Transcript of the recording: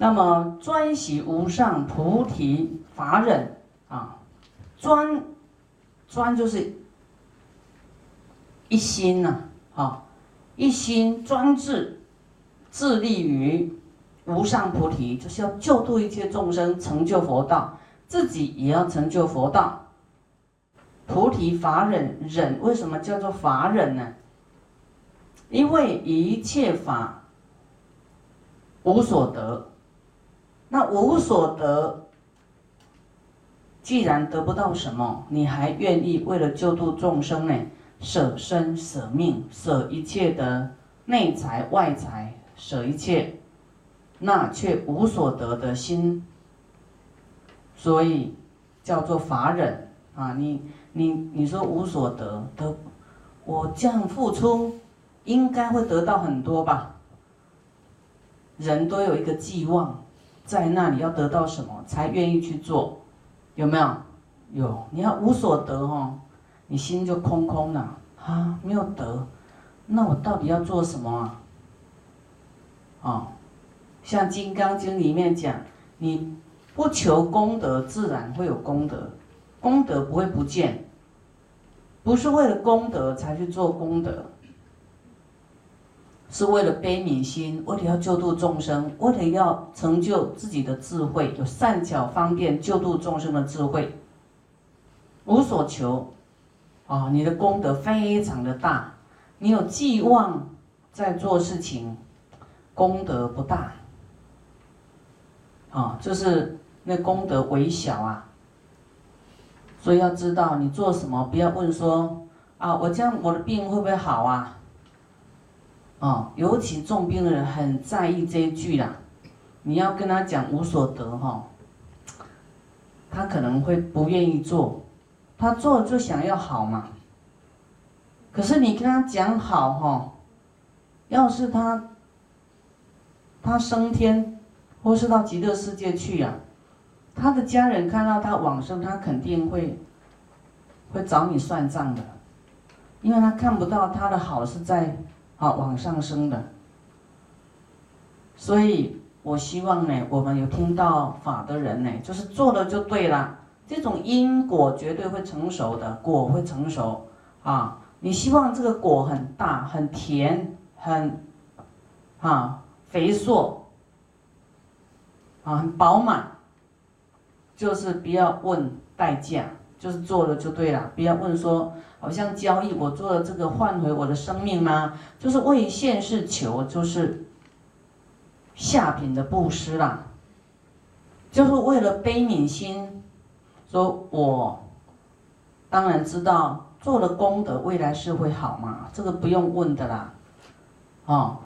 那么专习无上菩提法忍啊，专专就是一心呐，啊，一心专志，致力于无上菩提，就是要救度一切众生，成就佛道，自己也要成就佛道。菩提法忍忍，为什么叫做法忍呢？因为一切法无所得。那无所得，既然得不到什么，你还愿意为了救度众生呢？舍身舍命，舍一切的内财外财，舍一切，那却无所得的心，所以叫做法忍啊！你你你说无所得得，我这样付出，应该会得到很多吧？人都有一个寄望。在那里要得到什么才愿意去做？有没有？有。你要无所得哦，你心就空空了啊，没有得，那我到底要做什么啊？哦，像《金刚经》里面讲，你不求功德，自然会有功德，功德不会不见，不是为了功德才去做功德。是为了悲悯心，为了要救度众生，为了要成就自己的智慧，有善巧方便救度众生的智慧，无所求，啊，你的功德非常的大，你有寄望在做事情，功德不大，啊，就是那功德微小啊，所以要知道你做什么，不要问说啊，我这样我的病会不会好啊？哦，尤其重病的人很在意这一句啦。你要跟他讲无所得哈，他可能会不愿意做，他做就想要好嘛。可是你跟他讲好哈，要是他他升天或是到极乐世界去呀，他的家人看到他往生，他肯定会会找你算账的，因为他看不到他的好是在。好，往上升的，所以我希望呢，我们有听到法的人呢，就是做了就对了，这种因果绝对会成熟的，果会成熟啊！你希望这个果很大、很甜、很啊肥硕啊很饱满，就是不要问代价，就是做了就对了，不要问说。好像交易，我做了这个换回我的生命吗？就是为现世求，就是下品的布施啦，就是为了悲悯心，说我当然知道做了功德，未来是会好嘛，这个不用问的啦，哦。